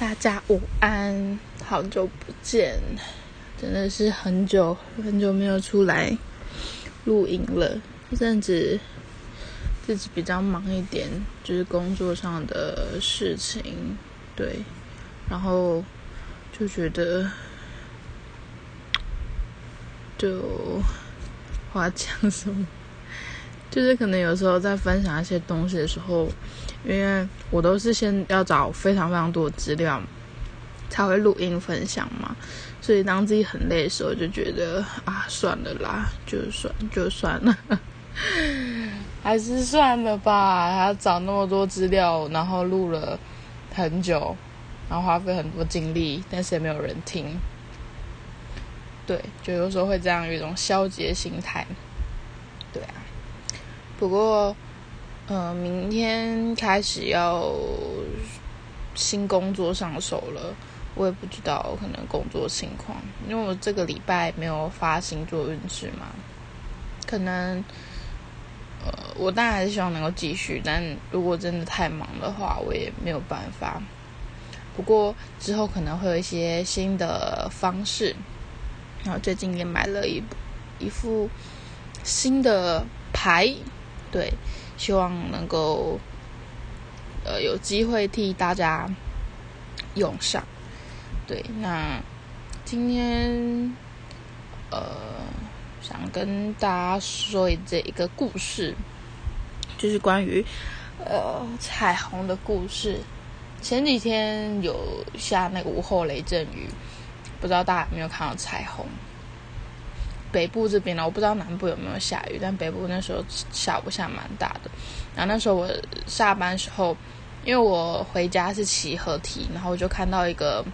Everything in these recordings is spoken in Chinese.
大家午安，好久不见，真的是很久很久没有出来录音了。这阵子自己比较忙一点，就是工作上的事情，对，然后就觉得，就我要讲什么，就是可能有时候在分享一些东西的时候。因为我都是先要找非常非常多的资料，才会录音分享嘛，所以当自己很累的时候，就觉得啊，算了啦，就算就算了，还是算了吧。还要找那么多资料，然后录了很久，然后花费很多精力，但是也没有人听。对，就有时候会这样有一种消极的心态。对啊，不过。嗯，明天开始要新工作上手了，我也不知道可能工作情况，因为我这个礼拜没有发星座运势嘛，可能呃，我当然还是希望能够继续，但如果真的太忙的话，我也没有办法。不过之后可能会有一些新的方式，然后最近也买了一一副新的牌，对。希望能够，呃，有机会替大家用上。对，那今天呃，想跟大家说这一个故事，就是关于呃彩虹的故事。前几天有下那个午后雷阵雨，不知道大家有没有看到彩虹？北部这边呢，我不知道南部有没有下雨，但北部那时候下午下蛮大的。然后那时候我下班时候，因为我回家是骑合体，然后我就看到一个，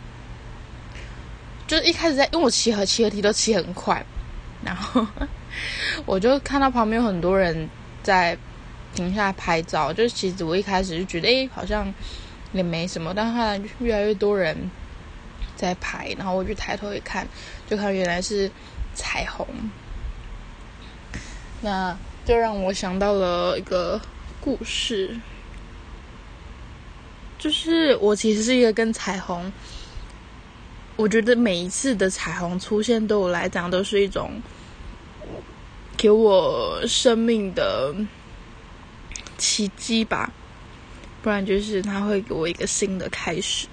就是一开始在，因为我骑合骑合体都骑很快，然后 我就看到旁边有很多人在停下来拍照。就其实我一开始就觉得，哎，好像也没什么，但后来越来越多人在拍，然后我就抬头一看，就看原来是。彩虹，那就让我想到了一个故事，就是我其实是一个跟彩虹，我觉得每一次的彩虹出现对我来讲都是一种给我生命的奇迹吧，不然就是它会给我一个新的开始。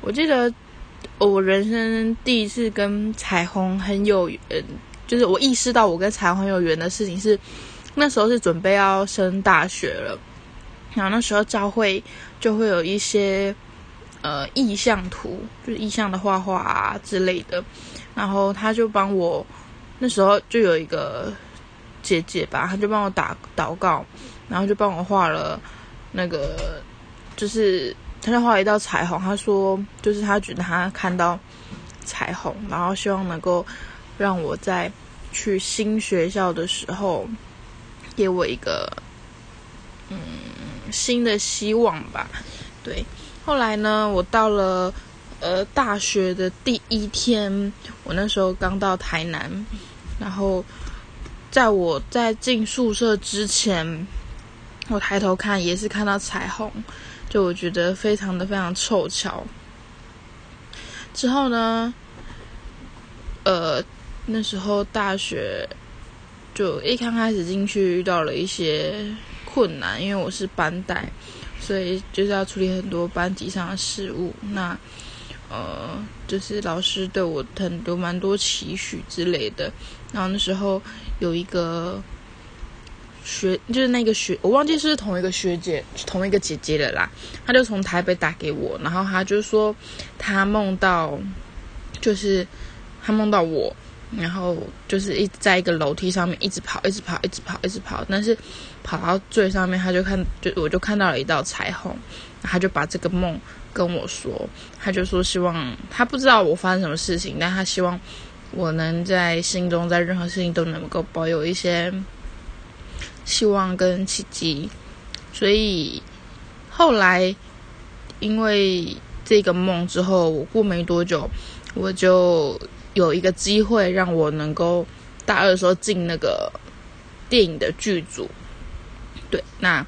我记得。我人生第一次跟彩虹很有缘，就是我意识到我跟彩虹有缘的事情是，那时候是准备要升大学了，然后那时候教会就会有一些呃意向图，就是意向的画画啊之类的，然后他就帮我，那时候就有一个姐姐吧，他就帮我打祷告，然后就帮我画了那个就是。他就画一道彩虹，他说就是他觉得他看到彩虹，然后希望能够让我在去新学校的时候给我一个嗯新的希望吧。对，后来呢，我到了呃大学的第一天，我那时候刚到台南，然后在我在进宿舍之前，我抬头看也是看到彩虹。就我觉得非常的非常凑巧。之后呢，呃，那时候大学就一刚开始进去遇到了一些困难，因为我是班带，所以就是要处理很多班级上的事务。那呃，就是老师对我很多蛮多期许之类的。然后那时候有一个。学就是那个学，我忘记是同一个学姐，同一个姐姐的啦。她就从台北打给我，然后她就说她梦到，就是她梦到我，然后就是一在一个楼梯上面一直跑，一直跑，一直跑，一直跑。但是跑到最上面，她就看，就我就看到了一道彩虹。她就把这个梦跟我说，她就说希望她不知道我发生什么事情，但她希望我能在心中，在任何事情都能够保有一些。希望跟奇迹，所以后来因为这个梦之后，我过没多久，我就有一个机会让我能够大二的时候进那个电影的剧组。对，那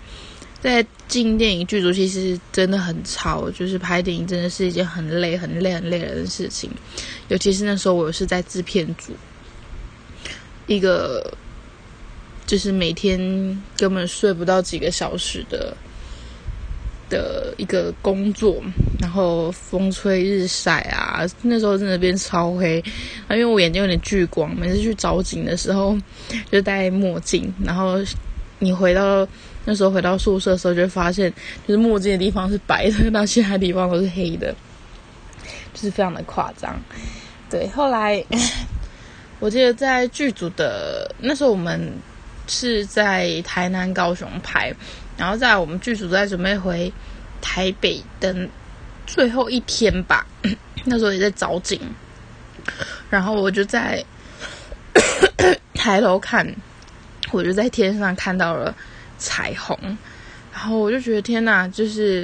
在进电影剧组其实真的很超，就是拍电影真的是一件很累、很累、很累人的事情。尤其是那时候我是在制片组，一个就是每天根本睡不到几个小时的的一个工作，然后风吹日晒啊，那时候真的变超黑。因为我眼睛有点聚光，每次去找景的时候就戴墨镜，然后你回到。那时候回到宿舍的时候，就发现，就是墨镜的地方是白的，到其他地方都是黑的，就是非常的夸张。对，后来 我记得在剧组的那时候，我们是在台南、高雄拍，然后在我们剧组在准备回台北的最后一天吧，那时候也在找景，然后我就在抬头看，我就在天上看到了。彩虹，然后我就觉得天哪，就是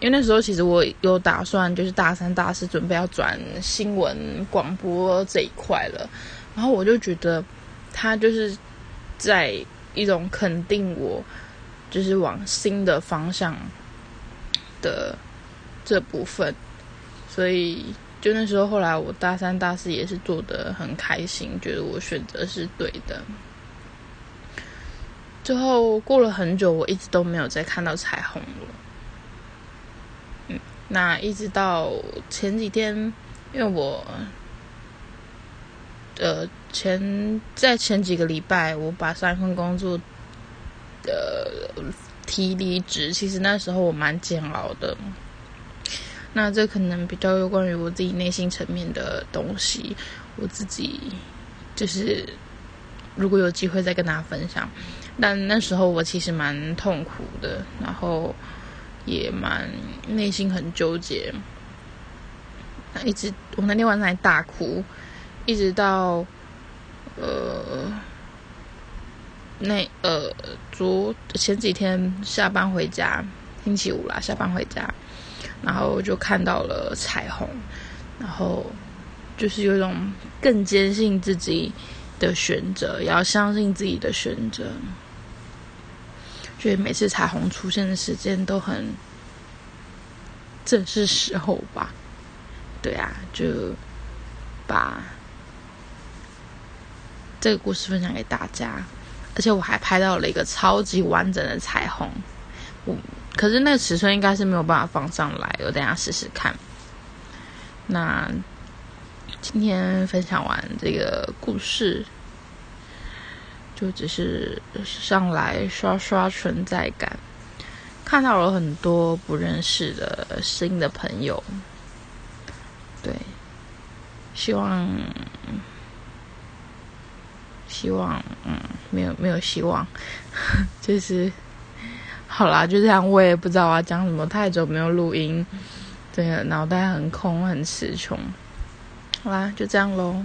因为那时候其实我有打算，就是大三、大四准备要转新闻广播这一块了，然后我就觉得他就是在一种肯定我，就是往新的方向的这部分，所以就那时候后来我大三、大四也是做的很开心，觉得我选择是对的。之后过了很久，我一直都没有再看到彩虹了。嗯，那一直到前几天，因为我，呃，前在前几个礼拜，我把上一份工作的提离职。其实那时候我蛮煎熬的。那这可能比较有关于我自己内心层面的东西，我自己就是如果有机会再跟大家分享。但那时候我其实蛮痛苦的，然后也蛮内心很纠结，一直我那天晚上还大哭，一直到呃那呃昨前几天下班回家，星期五啦，下班回家，然后就看到了彩虹，然后就是有一种更坚信自己的选择，也要相信自己的选择。所以每次彩虹出现的时间都很正是时候吧？对啊，就把这个故事分享给大家，而且我还拍到了一个超级完整的彩虹。我可是那个尺寸应该是没有办法放上来，我等下试试看。那今天分享完这个故事。就只是上来刷刷存在感，看到了很多不认识的新的朋友，对，希望，希望，嗯，没有没有希望，就是好啦，就这样，我也不知道我要讲什么，太久没有录音，真的脑袋很空，很词穷，好啦，就这样喽。